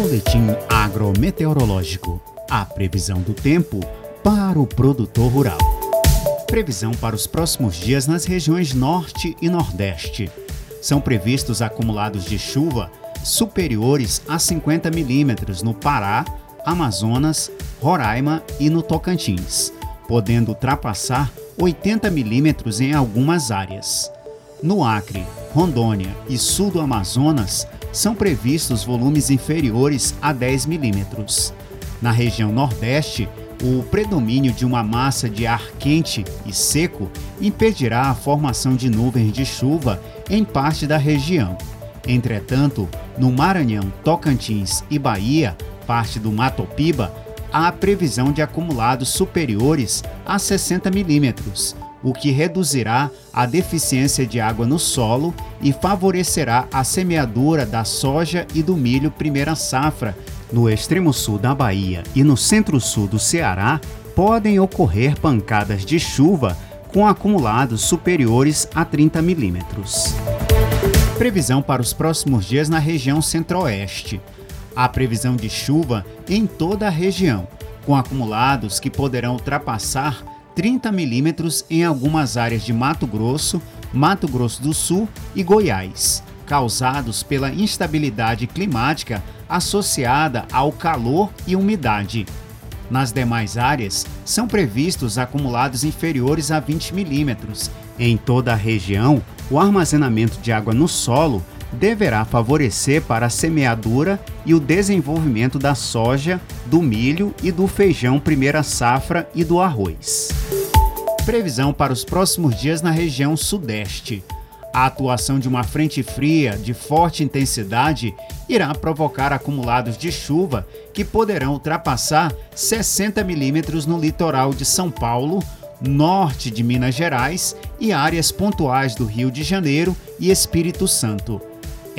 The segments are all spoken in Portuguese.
Boletim agrometeorológico. A previsão do tempo para o produtor rural. Previsão para os próximos dias nas regiões Norte e Nordeste. São previstos acumulados de chuva superiores a 50 milímetros no Pará, Amazonas, Roraima e no Tocantins, podendo ultrapassar 80 milímetros em algumas áreas. No Acre, Rondônia e sul do Amazonas, são previstos volumes inferiores a 10 milímetros. Na região Nordeste, o predomínio de uma massa de ar quente e seco impedirá a formação de nuvens de chuva em parte da região. Entretanto, no Maranhão, Tocantins e Bahia, parte do Mato Piba, há previsão de acumulados superiores a 60 milímetros, o que reduzirá a deficiência de água no solo e favorecerá a semeadura da soja e do milho primeira safra. No extremo sul da Bahia e no centro-sul do Ceará, podem ocorrer pancadas de chuva com acumulados superiores a 30 milímetros. Previsão para os próximos dias na região centro-oeste. Há previsão de chuva em toda a região, com acumulados que poderão ultrapassar 30 milímetros em algumas áreas de Mato Grosso, Mato Grosso do Sul e Goiás, causados pela instabilidade climática associada ao calor e umidade. Nas demais áreas, são previstos acumulados inferiores a 20 milímetros. Em toda a região, o armazenamento de água no solo deverá favorecer para a semeadura e o desenvolvimento da soja, do milho e do feijão primeira safra e do arroz. Previsão para os próximos dias na região sudeste. A atuação de uma frente fria de forte intensidade irá provocar acumulados de chuva que poderão ultrapassar 60 milímetros no litoral de São Paulo, norte de Minas Gerais e áreas pontuais do Rio de Janeiro e Espírito Santo.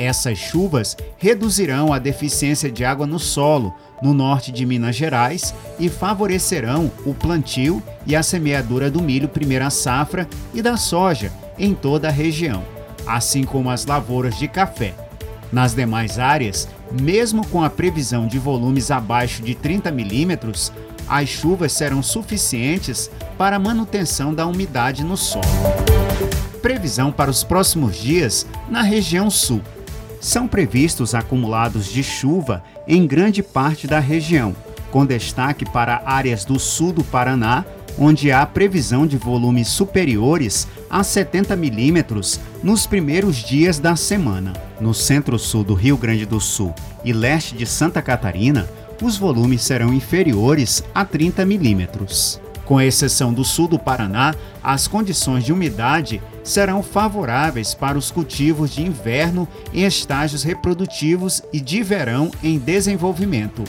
Essas chuvas reduzirão a deficiência de água no solo no norte de Minas Gerais e favorecerão o plantio e a semeadura do milho primeira safra e da soja em toda a região, assim como as lavouras de café. Nas demais áreas, mesmo com a previsão de volumes abaixo de 30 milímetros, as chuvas serão suficientes para a manutenção da umidade no solo. Previsão para os próximos dias na região sul são previstos acumulados de chuva em grande parte da região, com destaque para áreas do sul do Paraná, onde há previsão de volumes superiores a 70 milímetros nos primeiros dias da semana. No centro-sul do Rio Grande do Sul e leste de Santa Catarina, os volumes serão inferiores a 30 milímetros. Com exceção do sul do Paraná, as condições de umidade serão favoráveis para os cultivos de inverno em estágios reprodutivos e de verão em desenvolvimento.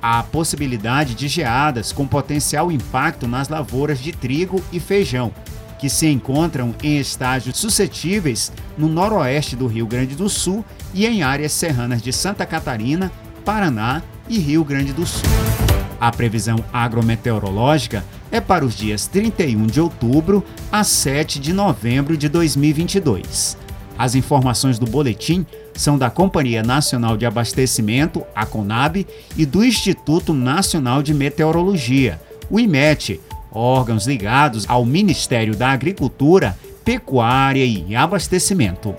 Há possibilidade de geadas com potencial impacto nas lavouras de trigo e feijão, que se encontram em estágios suscetíveis no noroeste do Rio Grande do Sul e em áreas serranas de Santa Catarina, Paraná e Rio Grande do Sul. A previsão agrometeorológica é para os dias 31 de outubro a 7 de novembro de 2022. As informações do boletim são da Companhia Nacional de Abastecimento, a CONAB, e do Instituto Nacional de Meteorologia, o IMET, órgãos ligados ao Ministério da Agricultura, Pecuária e Abastecimento.